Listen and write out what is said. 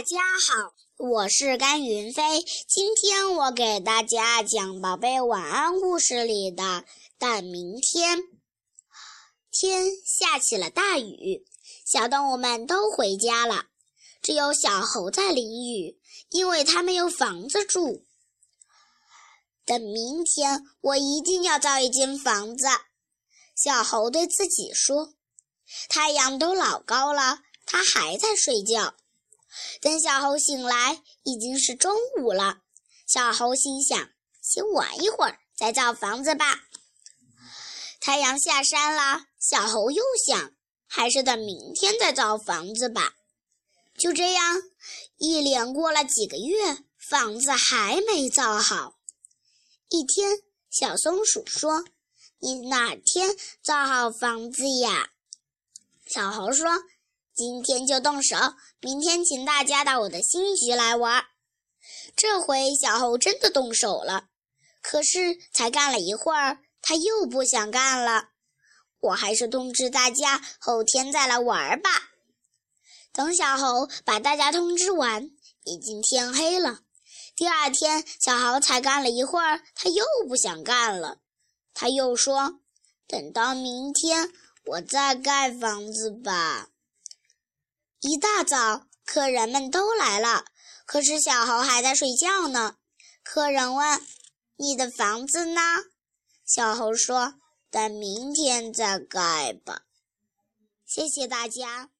大家好，我是甘云飞。今天我给大家讲《宝贝晚安》故事里的。但明天天下起了大雨，小动物们都回家了，只有小猴在淋雨，因为它没有房子住。等明天，我一定要造一间房子。小猴对自己说：“太阳都老高了，它还在睡觉。”等小猴醒来，已经是中午了。小猴心想：先玩一会儿，再造房子吧。太阳下山了，小猴又想：还是等明天再造房子吧。就这样，一连过了几个月，房子还没造好。一天，小松鼠说：“你哪天造好房子呀？”小猴说。今天就动手，明天请大家到我的新局来玩。这回小猴真的动手了，可是才干了一会儿，他又不想干了。我还是通知大家后天再来玩吧。等小猴把大家通知完，已经天黑了。第二天，小猴才干了一会儿，他又不想干了。他又说：“等到明天，我再盖房子吧。”一大早，客人们都来了，可是小猴还在睡觉呢。客人问：“你的房子呢？”小猴说：“等明天再盖吧。”谢谢大家。